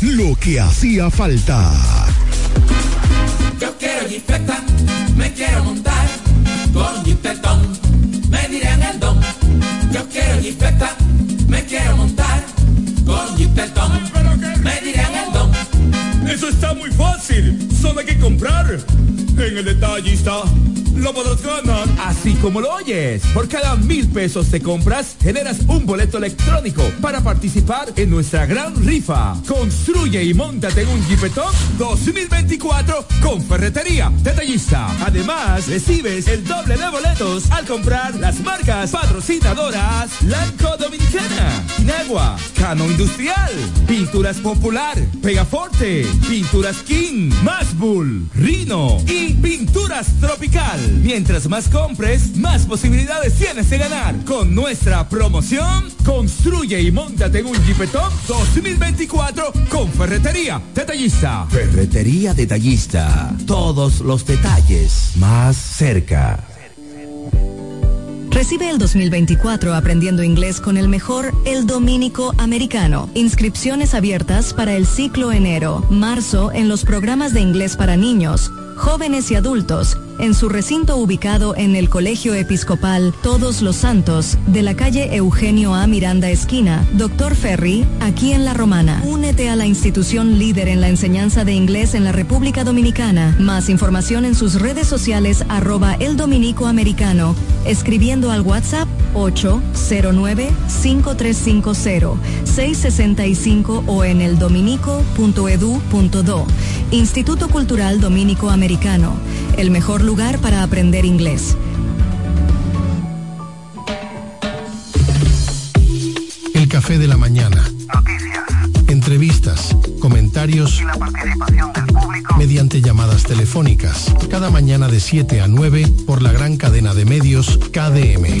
lo que hacía falta. Yo quiero jipeta, me quiero montar con jipetón, me dirán el don. Yo quiero jipeta, me quiero montar con jipetón, me dirán el don. Eso está muy fácil, solo hay que comprar. En el detallista lo podrás ganar. Así como lo oyes, por cada mil pesos de compras, generas un boleto electrónico para participar en nuestra gran rifa. Construye y montate en un Jeepetón 2024 con Ferretería Detallista. Además, recibes el doble de boletos al comprar las marcas patrocinadoras Lanco Dominicana, Inagua, Cano Industrial, Pinturas Popular, Pegaforte, Pinturas King, Masbull, Rino y Pinturas Tropical. Mientras más compres, más posibilidades tienes de ganar. Con nuestra promoción, construye y montate en un Jeepetop 2024 con Ferretería Detallista. Ferretería Detallista. Todos los detalles más cerca. Recibe el 2024 aprendiendo inglés con el mejor El Dominico Americano. Inscripciones abiertas para el ciclo enero, marzo en los programas de inglés para niños, jóvenes y adultos en su recinto ubicado en el Colegio Episcopal Todos los Santos de la calle Eugenio A. Miranda Esquina, Doctor Ferry, aquí en La Romana. Únete a la institución líder en la enseñanza de inglés en la República Dominicana. Más información en sus redes sociales arroba el dominico americano, escribiendo al WhatsApp 809-5350-665 o en el dominico.edu.do. Instituto Cultural Dominico Americano, el mejor lugar para aprender inglés. El café de la mañana. Noticias. Entrevistas, comentarios y la participación del mediante llamadas telefónicas. Cada mañana de 7 a 9 por la gran cadena de medios KDM.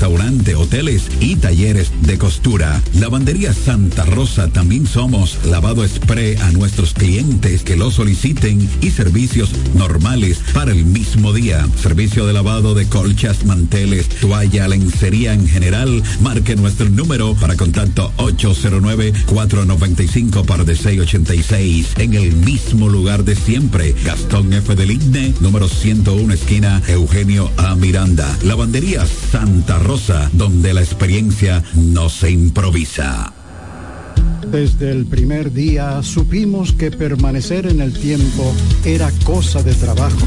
restaurante, hoteles y talleres de costura. Lavandería Santa Rosa también somos lavado spray a nuestros clientes que lo soliciten y servicios normales para el mismo día. Servicio de lavado de colchas, manteles, toalla, lencería en general. Marque nuestro número para contacto 809-495 par de 686 en el mismo lugar de siempre. Gastón F. del Igne, número 101, esquina Eugenio A. Miranda. Lavandería Santa Rosa, donde la experiencia no se improvisa. Desde el primer día supimos que permanecer en el tiempo era cosa de trabajo.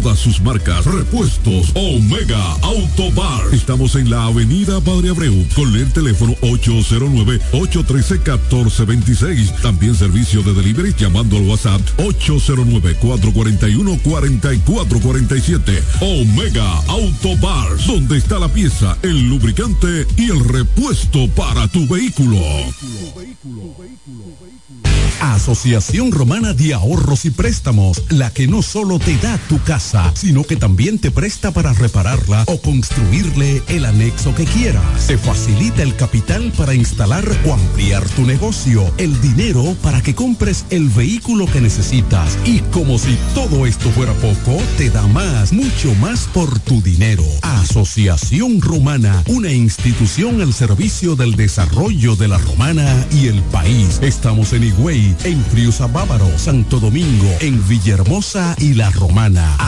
todas sus marcas, repuestos, Omega Auto Bar. Estamos en la avenida Padre Abreu con el teléfono 809-813-1426. También servicio de delivery llamando al WhatsApp 809-441-4447. Omega Auto Bar, donde está la pieza, el lubricante y el repuesto para tu vehículo. Asociación Romana de Ahorros y Préstamos, la que no solo te da tu casa, sino que también te presta para repararla o construirle el anexo que quieras. Se facilita el capital para instalar o ampliar tu negocio, el dinero para que compres el vehículo que necesitas y como si todo esto fuera poco, te da más, mucho más por tu dinero. Asociación Romana, una institución al servicio del desarrollo de la romana y el país. Estamos en Higüey, en Friusa Bávaro, Santo Domingo, en Villahermosa y La Romana.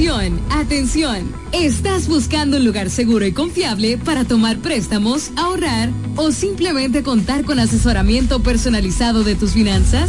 Atención, atención. ¿Estás buscando un lugar seguro y confiable para tomar préstamos, ahorrar o simplemente contar con asesoramiento personalizado de tus finanzas?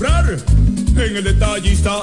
En el detallista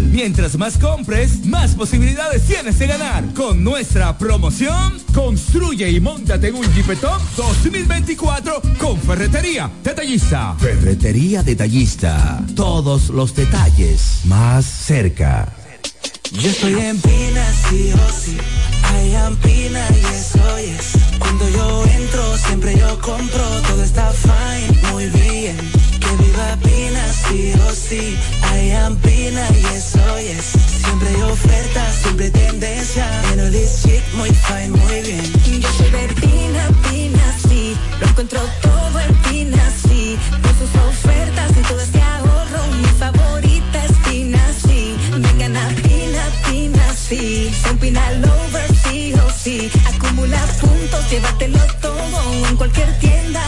Mientras más compres, más posibilidades tienes de ganar. Con nuestra promoción, construye y montate en un Jeepetop 2024 con Ferretería Detallista. Ferretería Detallista. Todos los detalles más cerca. Yo estoy en Pina, sí o sí. I am Pina y eso es. Cuando yo entro, siempre yo compro. Todo está fine, muy bien. Que viva Pina, sí o sí. I am Pina y eso es. Siempre hay ofertas, siempre tendencia. En this chic, muy fine, muy bien. Yo soy de Pina, Pina, sí. Lo encuentro todo en Pina, sí. Con sus ofertas y todo este ahorro. Mi favorita es Pina, sí. Vengan a Pina, Pina, sí. Son Pina Lover, sí o sí. Acumula puntos, llévatelo todo en cualquier tienda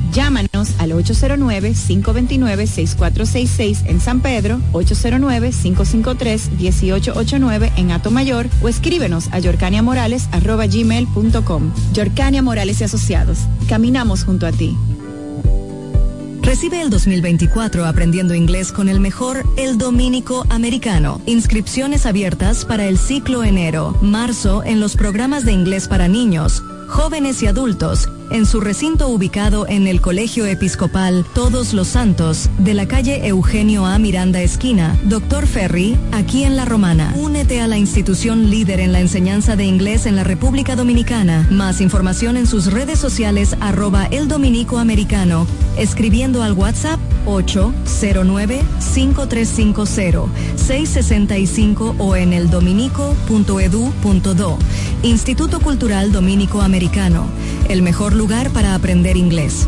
Llámanos al 809-529-6466 en San Pedro, 809-553-1889 en Atomayor o escríbenos a yorcaniamorales.com. Yorcania Morales y Asociados. Caminamos junto a ti. Recibe el 2024 aprendiendo inglés con el mejor El Dominico Americano. Inscripciones abiertas para el ciclo enero, marzo en los programas de inglés para niños, jóvenes y adultos en su recinto ubicado en el Colegio Episcopal Todos los Santos de la calle Eugenio A. Miranda Esquina, Doctor Ferry, aquí en La Romana. Únete a la institución líder en la enseñanza de inglés en la República Dominicana. Más información en sus redes sociales arroba el dominico americano, escribiendo al WhatsApp 809-5350-665 o en el dominico.edu.do. Instituto Cultural Dominico Americano, el mejor lugar para aprender inglés.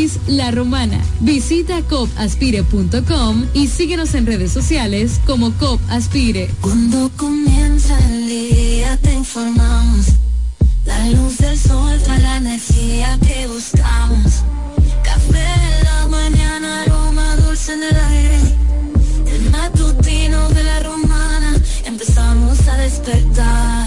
La Romana. Visita copaspire.com y síguenos en redes sociales como COP Aspire. Cuando comienza el día te informamos. La luz del sol trae la energía que buscamos. Café en la mañana, aroma dulce en el aire. El matutino de la romana, empezamos a. Despertar.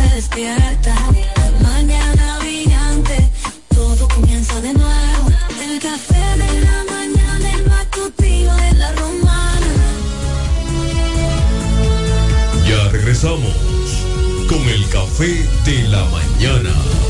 Se despierta. Mañana brillante, todo comienza de nuevo. El café de la mañana, el matutino de la romana. Ya regresamos con el café de la mañana.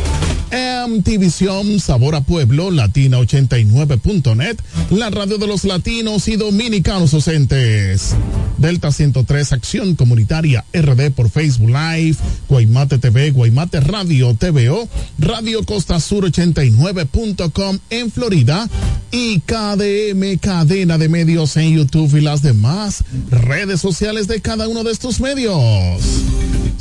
MTVision, Sabor a Pueblo, Latina89.net, la radio de los latinos y dominicanos docentes. Delta 103, Acción Comunitaria RD por Facebook Live, Guaymate TV, Guaymate Radio TVO, Radio Costa Sur 89.com en Florida y KDM, cadena de medios en YouTube y las demás redes sociales de cada uno de estos medios.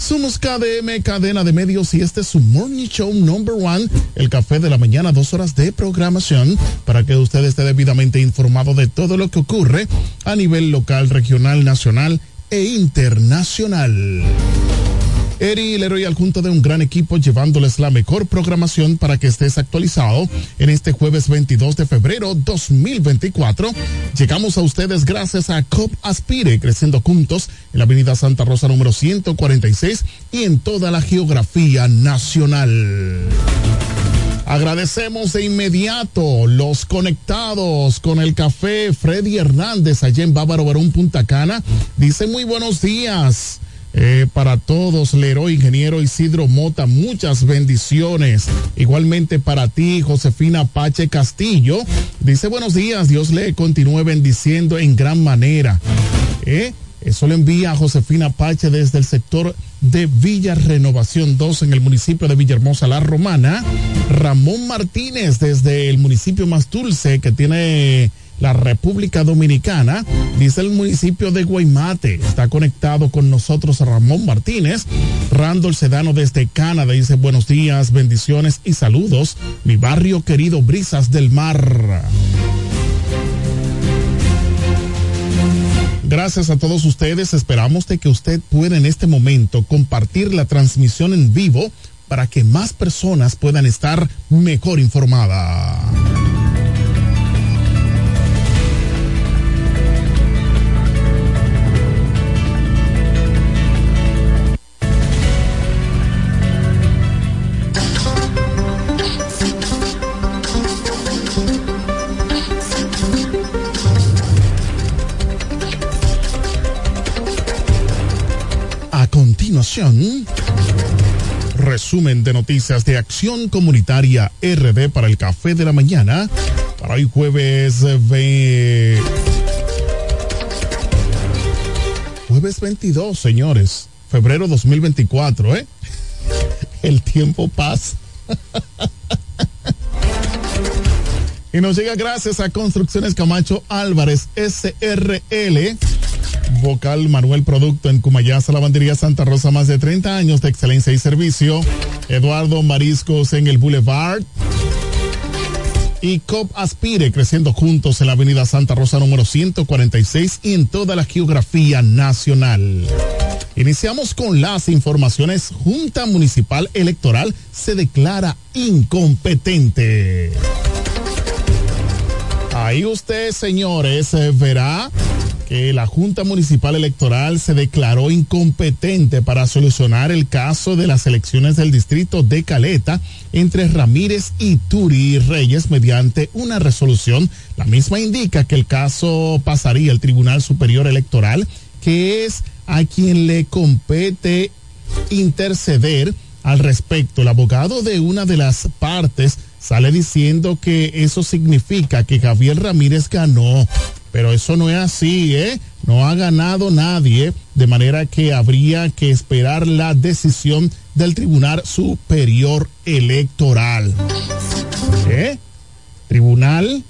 Somos KDM, cadena de medios, y este es su Morning Show Number One, el café de la mañana, dos horas de programación para que usted esté debidamente informado de todo lo que ocurre a nivel local, regional, nacional e internacional. Eri Leroy al junto de un gran equipo llevándoles la mejor programación para que estés actualizado en este jueves 22 de febrero 2024. Llegamos a ustedes gracias a COP Aspire, creciendo juntos en la avenida Santa Rosa número 146 y en toda la geografía nacional. Agradecemos de inmediato los conectados con el café Freddy Hernández allá en Bávaro Barón Punta Cana. Dice muy buenos días. Eh, para todos, Leroy Ingeniero Isidro Mota, muchas bendiciones. Igualmente para ti, Josefina Pache Castillo. Dice buenos días, Dios le continúe bendiciendo en gran manera. Eh, eso lo envía a Josefina Pache desde el sector de Villa Renovación 2 en el municipio de Villahermosa, La Romana. Ramón Martínez desde el municipio más dulce que tiene la República Dominicana, dice el municipio de Guaymate. Está conectado con nosotros Ramón Martínez. Randall Sedano desde Canadá dice buenos días, bendiciones y saludos. Mi barrio querido Brisas del Mar. Gracias a todos ustedes. Esperamos de que usted pueda en este momento compartir la transmisión en vivo para que más personas puedan estar mejor informadas. Resumen de noticias de Acción Comunitaria RD para el Café de la Mañana. Para hoy jueves ve... Jueves 22, señores. Febrero 2024, ¿eh? El tiempo pasa. y nos llega gracias a Construcciones Camacho Álvarez SRL. Vocal Manuel Producto en Cumayasa, Lavandería Santa Rosa, más de 30 años de excelencia y servicio. Eduardo Mariscos en el Boulevard. Y COP Aspire, creciendo juntos en la Avenida Santa Rosa número 146 y en toda la geografía nacional. Iniciamos con las informaciones. Junta Municipal Electoral se declara incompetente. Ahí usted, señores, verá que la Junta Municipal Electoral se declaró incompetente para solucionar el caso de las elecciones del distrito de Caleta entre Ramírez y Turi Reyes mediante una resolución. La misma indica que el caso pasaría al Tribunal Superior Electoral, que es a quien le compete interceder al respecto. El abogado de una de las partes sale diciendo que eso significa que Javier Ramírez ganó. Pero eso no es así, ¿eh? No ha ganado nadie, de manera que habría que esperar la decisión del Tribunal Superior Electoral. ¿Qué? Tribunal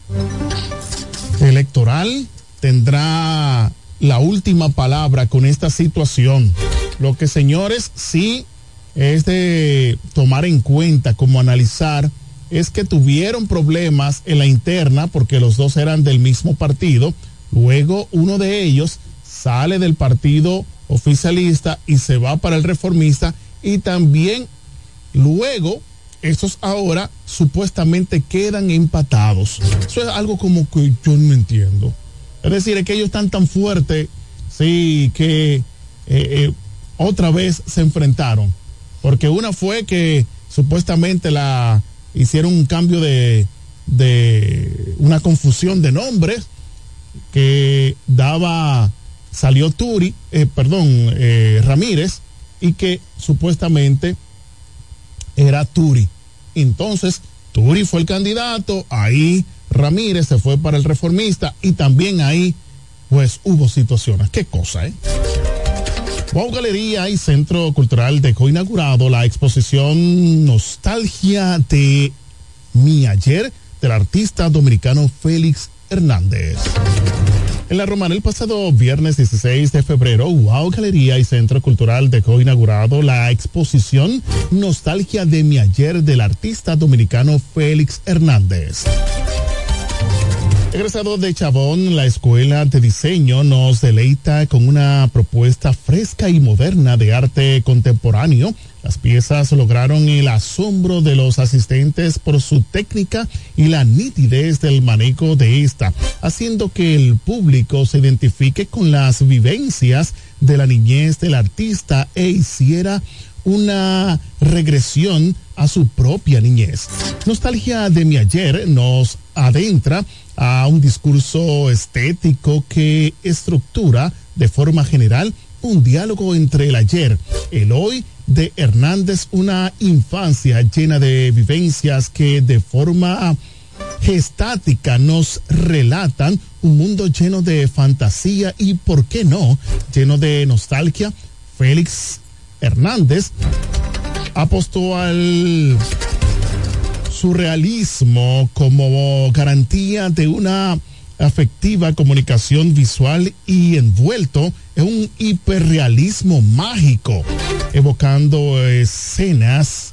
Electoral tendrá la última palabra con esta situación. Lo que, señores, sí es de tomar en cuenta como analizar es que tuvieron problemas en la interna porque los dos eran del mismo partido. Luego uno de ellos sale del partido oficialista y se va para el reformista y también luego estos ahora supuestamente quedan empatados. Eso es algo como que yo no entiendo. Es decir, es que ellos están tan fuertes, sí, que eh, eh, otra vez se enfrentaron. Porque una fue que supuestamente la hicieron un cambio de, de una confusión de nombres que daba, salió Turi, eh, perdón, eh, Ramírez, y que supuestamente era Turi. Entonces, Turi fue el candidato, ahí Ramírez se fue para el reformista y también ahí pues hubo situaciones. Qué cosa, ¿eh? Wow Galería y Centro Cultural dejó inaugurado la exposición Nostalgia de mi ayer del artista dominicano Félix Hernández. En la Romana, el pasado viernes 16 de febrero, Wow Galería y Centro Cultural dejó inaugurado la exposición Nostalgia de mi ayer del artista dominicano Félix Hernández. Egresado de Chabón, la Escuela de Diseño nos deleita con una propuesta fresca y moderna de arte contemporáneo. Las piezas lograron el asombro de los asistentes por su técnica y la nitidez del manejo de esta, haciendo que el público se identifique con las vivencias de la niñez del artista e hiciera una regresión a su propia niñez. Nostalgia de mi ayer nos adentra a un discurso estético que estructura de forma general un diálogo entre el ayer, el hoy de Hernández, una infancia llena de vivencias que de forma gestática nos relatan un mundo lleno de fantasía y, ¿por qué no?, lleno de nostalgia. Félix Hernández apostó al surrealismo como garantía de una afectiva comunicación visual y envuelto en un hiperrealismo mágico, evocando escenas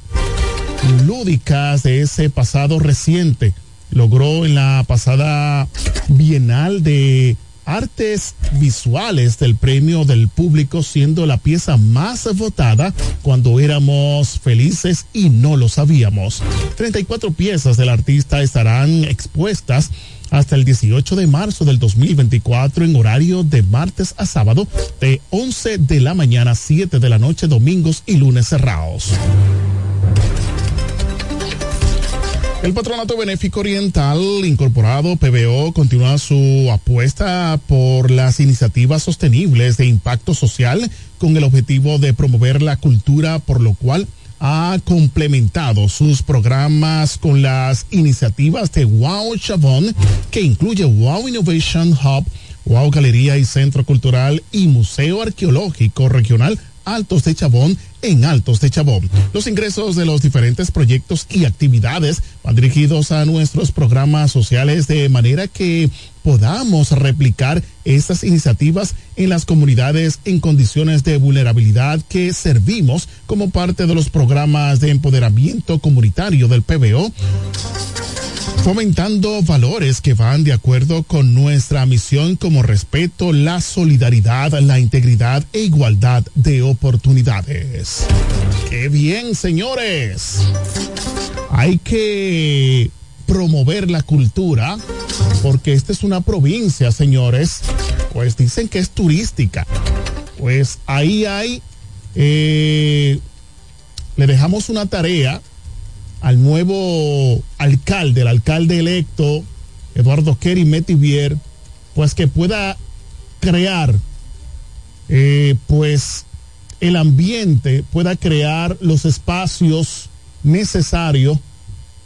lúdicas de ese pasado reciente. Logró en la pasada Bienal de Artes Visuales del Premio del Público, siendo la pieza más votada cuando éramos felices y no lo sabíamos. 34 piezas del artista estarán expuestas hasta el 18 de marzo del 2024 en horario de martes a sábado de 11 de la mañana a 7 de la noche domingos y lunes cerrados. El Patronato Benéfico Oriental Incorporado PBO continúa su apuesta por las iniciativas sostenibles de impacto social con el objetivo de promover la cultura, por lo cual ha complementado sus programas con las iniciativas de Wow Chabón, que incluye Wow Innovation Hub, Wow Galería y Centro Cultural y Museo Arqueológico Regional Altos de Chabón en Altos de Chabón. Los ingresos de los diferentes proyectos y actividades van dirigidos a nuestros programas sociales de manera que podamos replicar estas iniciativas en las comunidades en condiciones de vulnerabilidad que servimos como parte de los programas de empoderamiento comunitario del PBO fomentando valores que van de acuerdo con nuestra misión como respeto, la solidaridad, la integridad e igualdad de oportunidades. ¡Qué bien, señores! Hay que promover la cultura porque esta es una provincia, señores, pues dicen que es turística. Pues ahí hay, eh, le dejamos una tarea al nuevo alcalde, el alcalde electo, Eduardo Kerry Metivier, pues que pueda crear, eh, pues, el ambiente, pueda crear los espacios necesarios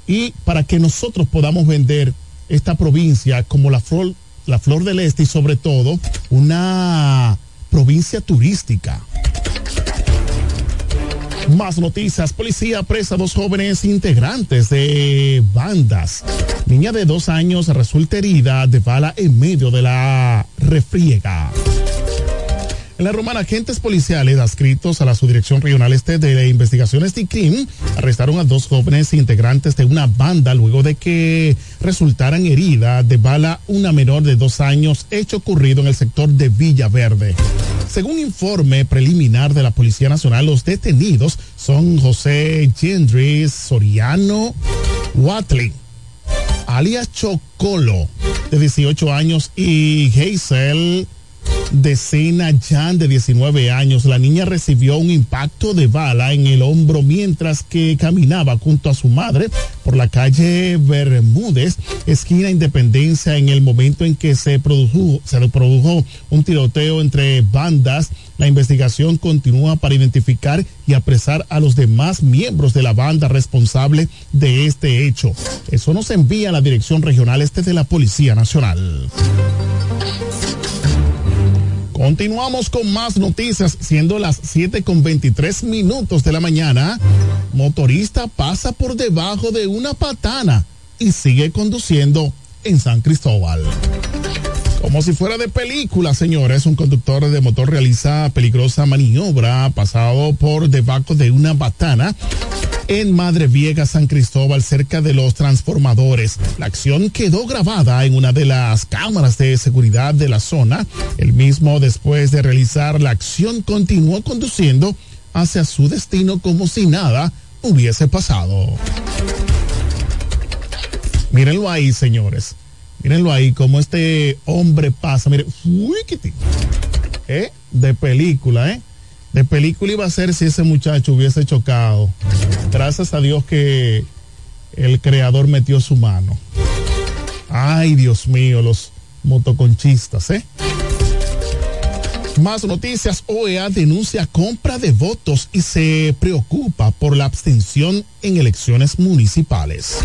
y para que nosotros podamos vender esta provincia como la flor, la flor del este y sobre todo una provincia turística. Más noticias. Policía presa a dos jóvenes integrantes de bandas. Niña de dos años resulta herida de bala en medio de la refriega. En la romana, agentes policiales adscritos a la Subdirección Regional Este de Investigaciones de CRIM arrestaron a dos jóvenes integrantes de una banda luego de que resultaran heridas de bala una menor de dos años, hecho ocurrido en el sector de Villaverde. Según informe preliminar de la Policía Nacional, los detenidos son José Gendris Soriano Watley, alias Chocolo, de 18 años, y Hazel Decena Jan, de 19 años. La niña recibió un impacto de bala en el hombro mientras que caminaba junto a su madre por la calle Bermúdez, esquina Independencia, en el momento en que se produjo, se produjo un tiroteo entre bandas. La investigación continúa para identificar y apresar a los demás miembros de la banda responsable de este hecho. Eso nos envía a la Dirección Regional Este de la Policía Nacional. Continuamos con más noticias, siendo las 7 con 23 minutos de la mañana. Motorista pasa por debajo de una patana y sigue conduciendo en San Cristóbal. Como si fuera de película, señores, un conductor de motor realiza peligrosa maniobra pasado por debajo de una patana en Madre Viega, San Cristóbal, cerca de los transformadores. La acción quedó grabada en una de las cámaras de seguridad de la zona. El mismo, después de realizar la acción, continuó conduciendo hacia su destino como si nada hubiese pasado. Mírenlo ahí, señores. Mírenlo ahí, como este hombre pasa. Mire, uy, ¿eh? De película, ¿eh? De película iba a ser si ese muchacho hubiese chocado. Gracias a Dios que el creador metió su mano. Ay, Dios mío, los motoconchistas, ¿eh? Más noticias, OEA denuncia compra de votos y se preocupa por la abstención en elecciones municipales.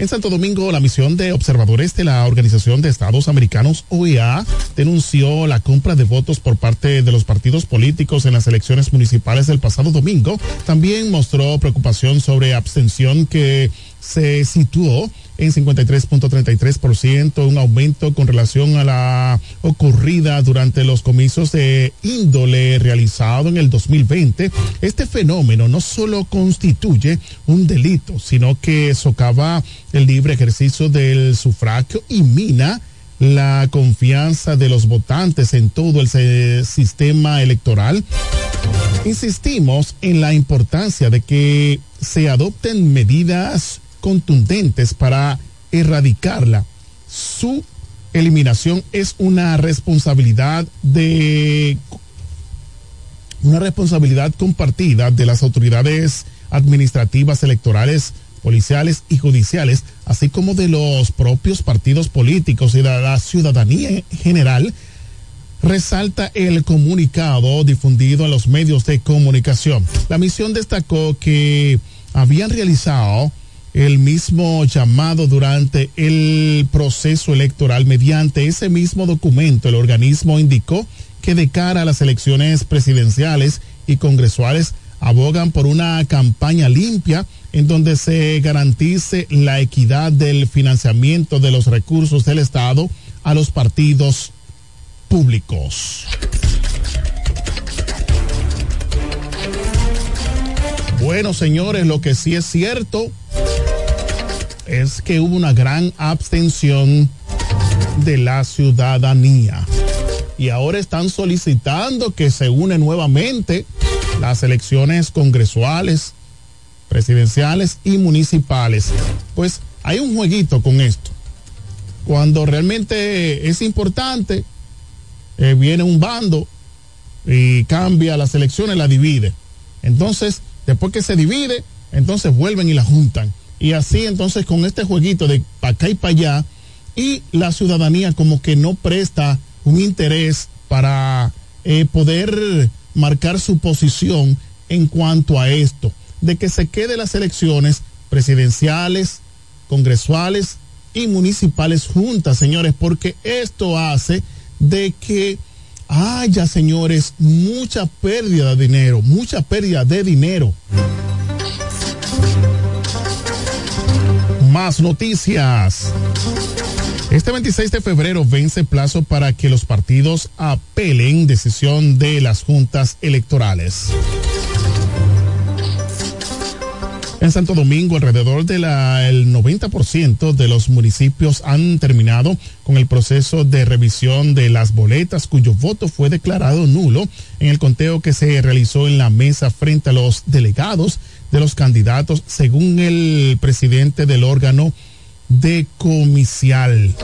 En Santo Domingo, la misión de observadores de la Organización de Estados Americanos, OEA, denunció la compra de votos por parte de los partidos políticos en las elecciones municipales del pasado domingo. También mostró preocupación sobre abstención que se situó en 53.33%, un aumento con relación a la ocurrida durante los comicios de índole realizado en el 2020. Este fenómeno no solo constituye un delito, sino que socava el libre ejercicio del sufragio y mina la confianza de los votantes en todo el sistema electoral. Insistimos en la importancia de que se adopten medidas contundentes para erradicarla. Su eliminación es una responsabilidad de una responsabilidad compartida de las autoridades administrativas, electorales, policiales y judiciales, así como de los propios partidos políticos y de la ciudadanía en general, resalta el comunicado difundido en los medios de comunicación. La misión destacó que habían realizado el mismo llamado durante el proceso electoral. Mediante ese mismo documento, el organismo indicó que de cara a las elecciones presidenciales y congresuales abogan por una campaña limpia en donde se garantice la equidad del financiamiento de los recursos del Estado a los partidos públicos. Bueno, señores, lo que sí es cierto es que hubo una gran abstención de la ciudadanía. Y ahora están solicitando que se une nuevamente las elecciones congresuales, presidenciales y municipales. Pues hay un jueguito con esto. Cuando realmente es importante, eh, viene un bando y cambia las elecciones, la divide. Entonces, después que se divide, entonces vuelven y la juntan y así entonces con este jueguito de para acá y para allá y la ciudadanía como que no presta un interés para eh, poder marcar su posición en cuanto a esto, de que se quede las elecciones presidenciales, congresuales y municipales juntas, señores, porque esto hace de que haya, señores, mucha pérdida de dinero, mucha pérdida de dinero. Más noticias. Este 26 de febrero vence plazo para que los partidos apelen decisión de las juntas electorales. En Santo Domingo, alrededor del 90% de los municipios han terminado con el proceso de revisión de las boletas cuyo voto fue declarado nulo en el conteo que se realizó en la mesa frente a los delegados de los candidatos, según el presidente del órgano de comicial.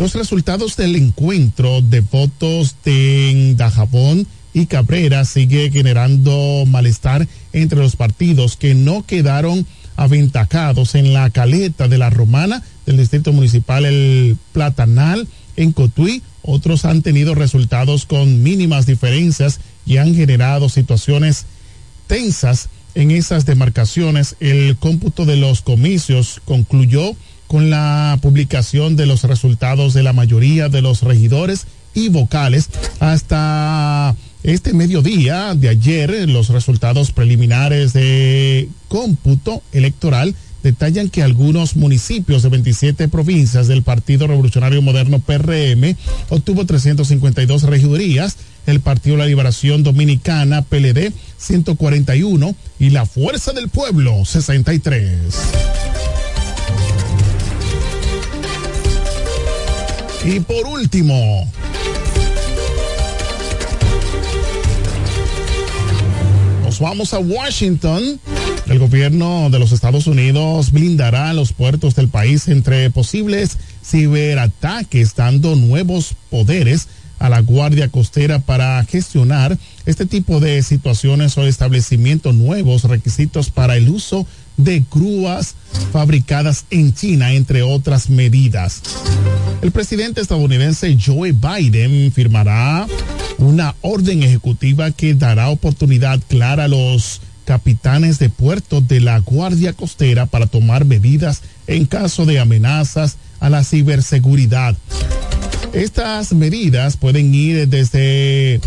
Los resultados del encuentro de votos de Dajabón y Cabrera sigue generando malestar entre los partidos que no quedaron aventajados en la caleta de la Romana del Distrito Municipal El Platanal en Cotuí. Otros han tenido resultados con mínimas diferencias y han generado situaciones tensas en esas demarcaciones. El cómputo de los comicios concluyó con la publicación de los resultados de la mayoría de los regidores y vocales hasta este mediodía de ayer, los resultados preliminares de cómputo electoral detallan que algunos municipios de 27 provincias del Partido Revolucionario Moderno PRM obtuvo 352 regidurías, el Partido La Liberación Dominicana PLD 141 y la Fuerza del Pueblo 63. Y por último, vamos a Washington. El gobierno de los Estados Unidos blindará los puertos del país entre posibles ciberataques, dando nuevos poderes a la Guardia Costera para gestionar este tipo de situaciones o establecimiento nuevos requisitos para el uso de grúas fabricadas en China, entre otras medidas. El presidente estadounidense Joe Biden firmará una orden ejecutiva que dará oportunidad clara a los capitanes de puertos de la Guardia Costera para tomar medidas en caso de amenazas a la ciberseguridad. Estas medidas pueden ir desde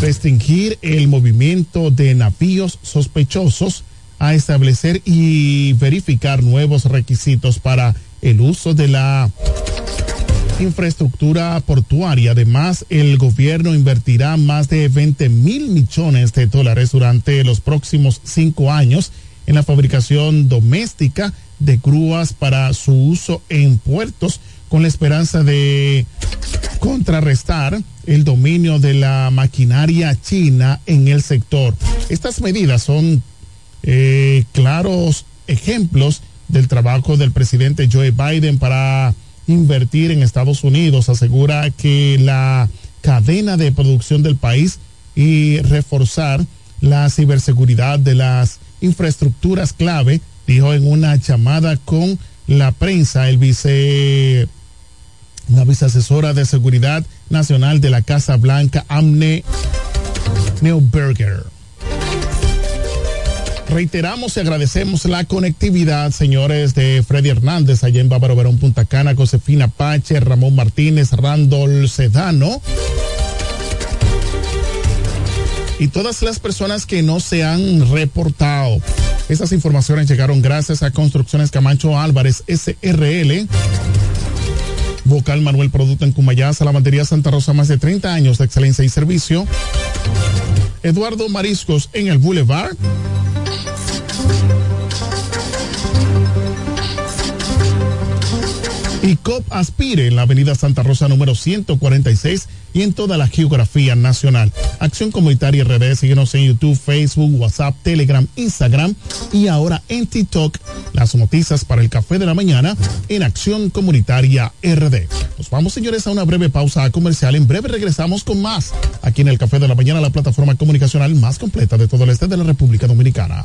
restringir el movimiento de navíos sospechosos a establecer y verificar nuevos requisitos para el uso de la infraestructura portuaria. Además, el gobierno invertirá más de 20 mil millones de dólares durante los próximos cinco años en la fabricación doméstica de grúas para su uso en puertos con la esperanza de contrarrestar el dominio de la maquinaria china en el sector. Estas medidas son eh, claros ejemplos del trabajo del presidente Joe Biden para invertir en Estados Unidos. Asegura que la cadena de producción del país y reforzar la ciberseguridad de las infraestructuras clave, dijo en una llamada con la prensa el vice la viceasesora de seguridad nacional de la Casa Blanca, Amne Neuberger. Reiteramos y agradecemos la conectividad, señores, de Freddy Hernández, allá en Bávaro Verón, Punta Cana, Josefina Pache, Ramón Martínez, Randall Sedano. Y todas las personas que no se han reportado. Estas informaciones llegaron gracias a Construcciones Camacho Álvarez, SRL. Vocal Manuel Producto en Cumayá, Salamandería Santa Rosa, más de 30 años de excelencia y servicio. Eduardo Mariscos en el Boulevard. Y COP Aspire en la Avenida Santa Rosa número 146 y en toda la geografía nacional. Acción Comunitaria RD, síguenos en YouTube, Facebook, WhatsApp, Telegram, Instagram y ahora en TikTok. Las noticias para el café de la mañana en Acción Comunitaria RD. Nos vamos, señores, a una breve pausa comercial. En breve regresamos con más aquí en el café de la mañana, la plataforma comunicacional más completa de todo el este de la República Dominicana.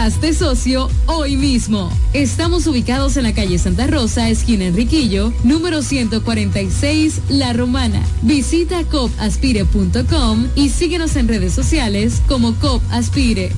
Hazte socio hoy mismo. Estamos ubicados en la calle Santa Rosa, esquina Enriquillo, número 146, La Romana. Visita copaspire.com y síguenos en redes sociales como COP Aspire.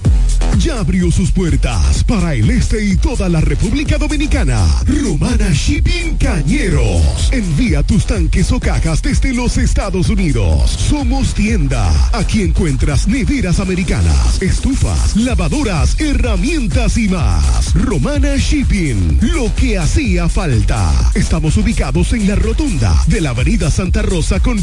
Ya abrió sus puertas para el este y toda la República Dominicana. Romana Shipping Cañeros. Envía tus tanques o cajas desde los Estados Unidos. Somos tienda. Aquí encuentras neveras americanas, estufas, lavadoras, herramientas y más. Romana Shipping. Lo que hacía falta. Estamos ubicados en la rotunda de la Avenida Santa Rosa con